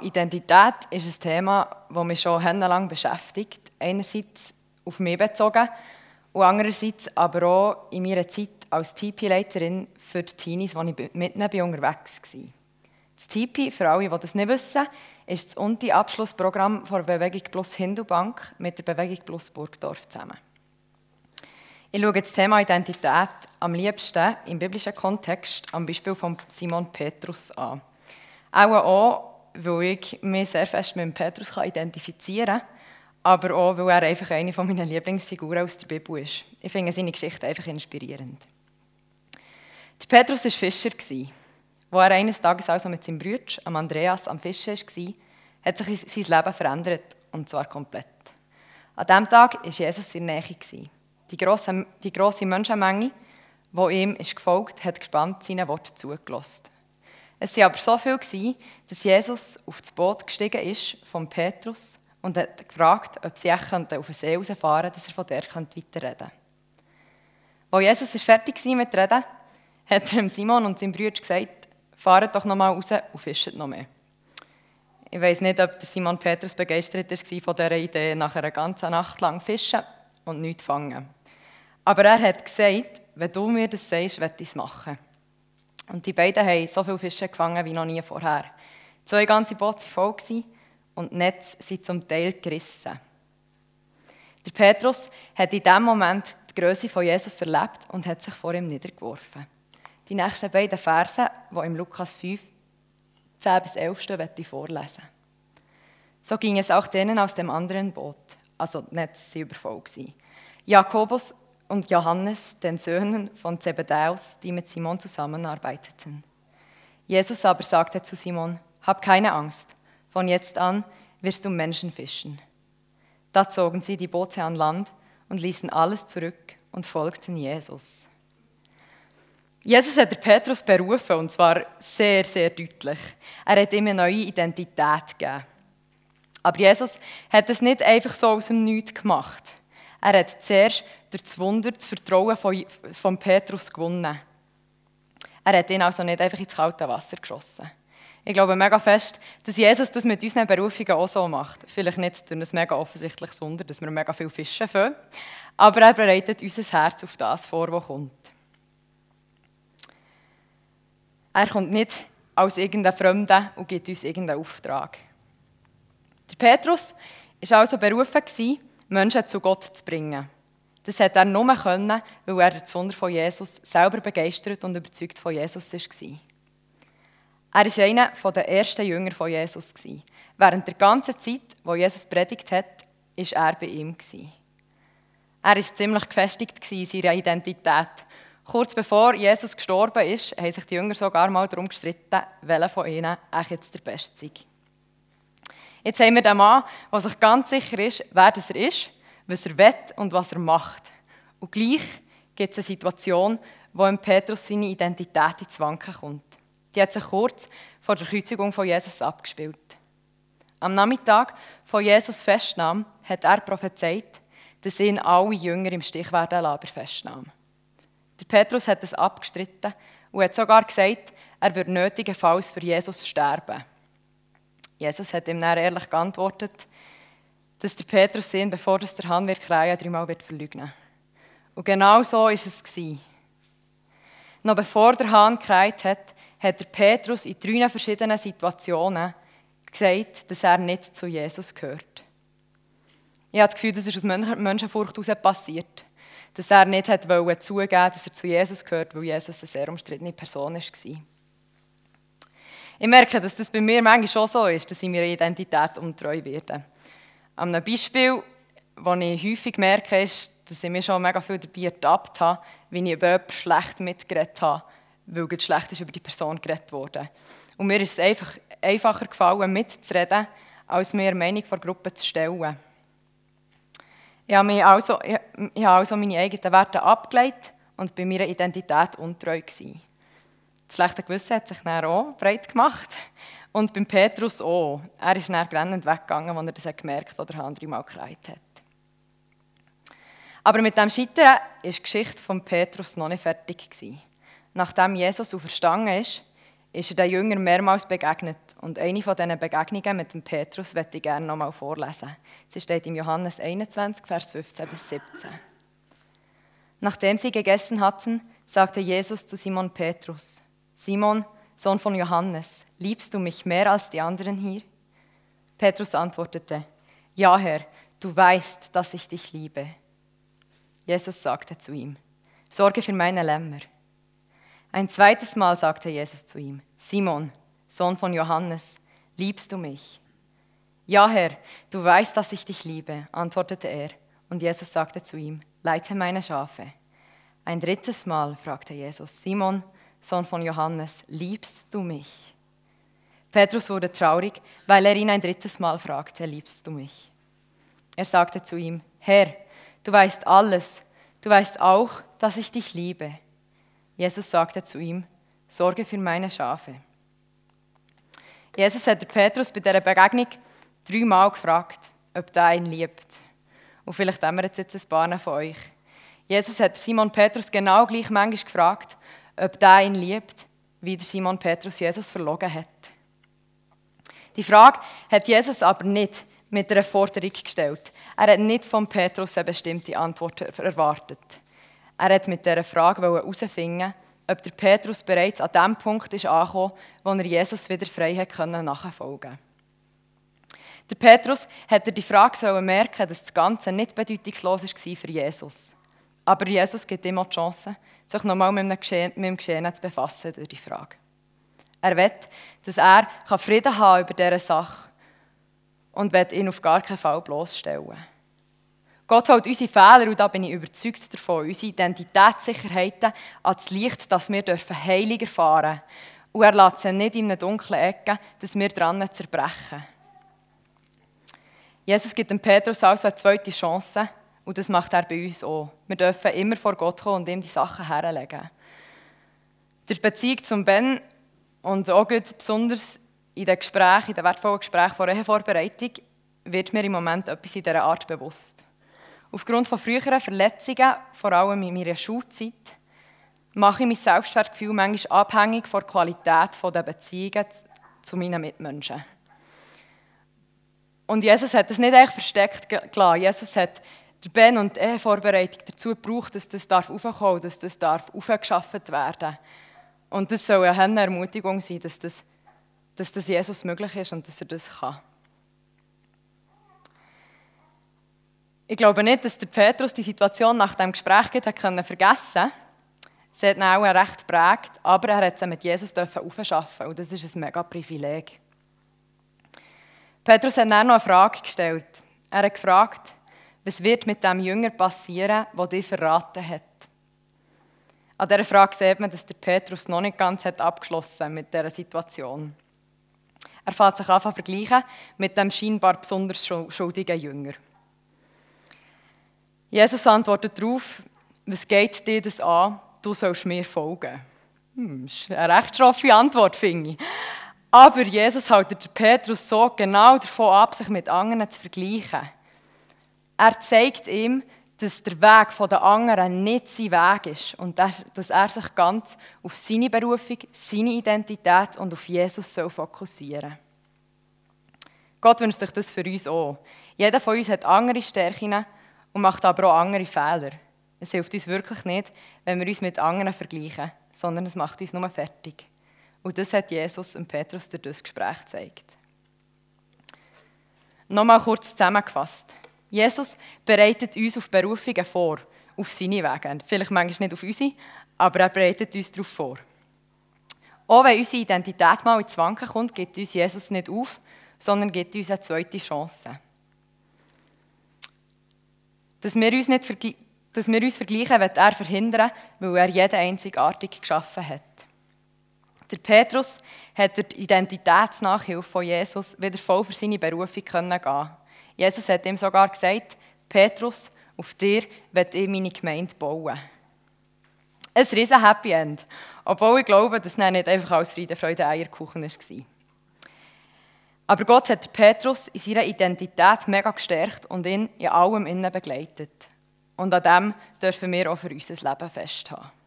Identität ist ein Thema, das mich schon lang beschäftigt. Einerseits auf mich bezogen und andererseits aber auch in meiner Zeit als TP-Leiterin für die Teenies, die ich mit ihnen unterwegs war. Das TP, für alle, die das nicht wissen, ist das Unti-Abschlussprogramm der Bewegung Plus Hindubank mit der Bewegung Plus Burgdorf zusammen. Ich schaue das Thema Identität am liebsten im biblischen Kontext am Beispiel von Simon Petrus an. Auch, auch weil ich mich sehr fest mit Petrus identifizieren kann, aber auch, weil er einfach eine meiner Lieblingsfiguren aus der Bibel ist. Ich finde seine Geschichte einfach inspirierend. Der Petrus war Fischer. Als er eines Tages also mit seinem Bruder, Andreas, am Fischen war, hat sich sein Leben verändert, und zwar komplett. An diesem Tag war Jesus in der Nähe. Die grosse Menschenmenge, die ihm ist gefolgt hat gespannt seinen Worten zugelassen. Es waren aber so viele, dass Jesus auf das Boot gestiegen ist von Petrus und hat gefragt, ob sie auf den See rausfahren könnten, dass er von der weiterreden kann. Als Jesus fertig war mit Reden, hat er Simon und seinem Bruder gesagt, fahrt doch noch mal raus und fischt noch mehr. Ich weiß nicht, ob Simon Petrus begeistert war von dieser Idee, nach einer ganzen Nacht lang fischen und nichts fangen. Aber er hat gesagt, wenn du mir das sagst, werde ich es machen. Und die beiden haben so viele Fische gefangen wie noch nie vorher. Zwei ganze Boote waren voll und die Netze sind zum Teil gerissen. Der Petrus hat in diesem Moment die Größe von Jesus erlebt und hat sich vor ihm niedergeworfen. Die nächsten beiden Verse, die im Lukas 5, 10 bis 11 stehen, werde ich vorlesen. So ging es auch denen aus dem anderen Boot, also die Netze waren übervoll. Jakobus und Johannes, den Söhnen von Zebedäus, die mit Simon zusammenarbeiteten. Jesus aber sagte zu Simon, hab keine Angst, von jetzt an wirst du Menschen fischen. Da zogen sie die Boote an Land und ließen alles zurück und folgten Jesus. Jesus hat der Petrus berufen, und zwar sehr, sehr deutlich. Er hat ihm eine neue Identität gegeben. Aber Jesus hat es nicht einfach so aus dem Nichts gemacht. Er hat zuerst durch das Wunder das Vertrauen von, von Petrus gewonnen. Er hat ihn also nicht einfach ins kalte Wasser geschossen. Ich glaube mega fest, dass Jesus das mit unseren Berufungen auch so macht. Vielleicht nicht durch ein mega offensichtliches Wunder, dass wir mega viel Fische fangen, aber er bereitet unser Herz auf das vor, was kommt. Er kommt nicht als irgendein Fremder und gibt uns irgendeinen Auftrag. Der Petrus war also berufen, Menschen zu Gott zu bringen. Das hat er nur können, weil er das Wunder von Jesus selber begeistert und überzeugt von Jesus war. Er war einer der ersten Jünger von Jesus. Während der ganzen Zeit, wo Jesus predigt hat, war er bei ihm. Er war ziemlich gefestigt in seiner Identität. Kurz bevor Jesus gestorben ist, haben sich die Jünger sogar mal darum gestritten, welcher von ihnen jetzt der Beste sei. Jetzt haben wir den Mann, der sich ganz sicher ist, wer das er ist was er will und was er macht. Und gleich gibt es eine Situation, wo im Petrus seine Identität ins Wanken kommt. Die hat sich kurz vor der Kreuzigung von Jesus abgespielt. Am Nachmittag von Jesus Festnahm hat er prophezeit, dass ihn alle Jünger im Stich werden lassen bei Festnahme. Der Petrus hat es abgestritten und hat sogar gesagt, er würde nötigenfalls für Jesus sterben. Jesus hat ihm dann ehrlich geantwortet, dass der Petrus ihn, bevor das der Hahn wird kreien, dreimal wird verleugnen. Und genau so ist es gewesen. Noch bevor der Hahn kreit hat, hat der Petrus in drei verschiedenen Situationen gesagt, dass er nicht zu Jesus gehört. Ich habe das Gefühl, das ist aus Menschenfurcht heraus passiert. Dass er nicht hat zugeben dass er zu Jesus gehört, weil Jesus eine sehr umstrittene Person war. Ich merke, dass das bei mir manchmal schon so ist, dass ich meiner Identität untreu werde. An einem Beispiel, das ich häufig merke, ist, dass ich mir schon mega viel dabei ertappt habe, wie ich über jemanden schlecht mitgeredet habe, weil schlecht ist über die Person geredet wurde. Und mir ist es einfach einfacher gefallen, mitzureden, als mir Meinung der Gruppe zu stellen. Ich habe, mich also, ich habe also meine eigenen Werte abgelegt und bei meiner Identität untreu gewesen. Das schlechte Gewissen hat sich dann auch breit gemacht. Und beim Petrus auch. Er ist dann brennend weggegangen, als er das gemerkt hat, der andere mal gekreit hat. Aber mit dem Scheitern war die Geschichte von Petrus noch nicht fertig. Gewesen. Nachdem Jesus auferstanden ist, ist er den Jüngern mehrmals begegnet. Und eine von diesen Begegnungen mit dem Petrus möchte ich gerne nochmal vorlesen. Sie steht im Johannes 21, Vers 15 bis 17. Nachdem sie gegessen hatten, sagte Jesus zu Simon Petrus, Simon, Sohn von Johannes, liebst du mich mehr als die anderen hier? Petrus antwortete, Ja, Herr, du weißt, dass ich dich liebe. Jesus sagte zu ihm, Sorge für meine Lämmer. Ein zweites Mal sagte Jesus zu ihm, Simon, Sohn von Johannes, liebst du mich? Ja, Herr, du weißt, dass ich dich liebe, antwortete er. Und Jesus sagte zu ihm, leite meine Schafe. Ein drittes Mal fragte Jesus, Simon, Sohn von Johannes, liebst du mich? Petrus wurde traurig, weil er ihn ein drittes Mal fragte, liebst du mich? Er sagte zu ihm, Herr, du weißt alles, du weißt auch, dass ich dich liebe. Jesus sagte zu ihm, sorge für meine Schafe. Jesus hat Petrus bei dieser Begegnung dreimal gefragt, ob er ihn liebt. Und vielleicht haben wir jetzt ein paar von euch. Jesus hat Simon Petrus genau gleich manchmal gefragt, ob der ihn liebt, wie der Simon Petrus Jesus verlogen hat. Die Frage hat Jesus aber nicht mit einer Forderung gestellt. Er hat nicht von Petrus eine bestimmte Antwort erwartet. Er hat mit dieser Frage herausfinden, ob der Petrus bereits an dem Punkt ist angekommen, wo er Jesus wieder frei hat können nachfolgen. Der Petrus hat die Frage merken, dass das Ganze nicht bedeutungslos war für Jesus. Aber Jesus gibt ihm auch die Chance, sich nochmal mit, mit dem Geschehen zu befassen durch die Frage. Er will, dass er Frieden haben über diese Sache und will ihn auf gar keinen Fall bloßstellen. Gott holt unsere Fehler, und da bin ich überzeugt davon, unsere Identitätssicherheiten ans Licht, dass wir dürfen Heilig erfahren Und er lässt sie nicht in einer dunklen Ecke, dass wir dran zerbrechen. Jesus gibt dem Petrus also eine zweite Chance und das macht er bei uns auch. Wir dürfen immer vor Gott kommen und ihm die Sachen herlegen. Der Beziehung zum Ben und auch besonders in den Gesprächen, in den wertvollen Gesprächen vor Ehevorbereitung, wird mir im Moment etwas in dieser Art bewusst. Aufgrund von früheren Verletzungen, vor allem in meiner Schulzeit, mache ich mein Selbstwertgefühl manchmal abhängig von der Qualität der Beziehungen zu meinen Mitmenschen. Und Jesus hat das nicht echt versteckt gelassen. Jesus hat der Ben und die Ehevorbereitung dazu gebraucht, dass das darf aufkommen, dass das darf aufgeschafft werden. Und das soll eine Ermutigung sein, dass das, dass das Jesus möglich ist und dass er das kann. Ich glaube nicht, dass der Petrus die Situation nach dem Gespräch vergessen Sie hat ihn auch recht geprägt, aber er hat sie mit Jesus aufschaffen und das ist ein mega Privileg. Petrus hat dann noch eine Frage gestellt. Er hat gefragt, was wird mit dem Jünger passieren, der dich verraten hat? An dieser Frage sieht man, dass der Petrus noch nicht ganz hat abgeschlossen mit dieser Situation. Er fängt sich an vergleichen mit dem scheinbar besonders schuldigen Jünger. Jesus antwortet darauf, was geht dir das an? Du sollst mir folgen. Hm, das ist eine recht schroffe Antwort, finde ich. Aber Jesus hält Petrus so genau davon ab, sich mit anderen zu vergleichen. Er zeigt ihm, dass der Weg der anderen nicht sein Weg ist und dass er sich ganz auf seine Berufung, seine Identität und auf Jesus fokussieren soll. Gott wünscht sich das für uns auch. Jeder von uns hat andere Stärken und macht aber auch andere Fehler. Es hilft uns wirklich nicht, wenn wir uns mit anderen vergleichen, sondern es macht uns nur fertig. Und das hat Jesus und Petrus durch das Gespräch gezeigt. Nochmal kurz zusammengefasst. Jesus bereitet uns auf Berufungen vor, auf seine Wege. Vielleicht manchmal nicht auf unsere, aber er bereitet uns darauf vor. Auch wenn unsere Identität mal ins Wanken kommt, gibt uns Jesus nicht auf, sondern gibt uns eine zweite Chance. Dass wir uns, nicht dass wir uns vergleichen, wird er verhindern, weil er jeden einzigartig geschaffen hat. Der Petrus hat der Identitätsnachhilfe von Jesus wieder voll für seine Berufung gehen Jesus hat ihm sogar gesagt, Petrus, auf dir wird ich meine Gemeinde bauen. Ein riesen Happy End. Obwohl ich glaube, dass es nicht einfach als Friede, Freude, Eierkuchen war. Aber Gott hat Petrus in seiner Identität mega gestärkt und ihn in allem innen begleitet. Und an dem dürfen wir auch für unser Leben festhalten.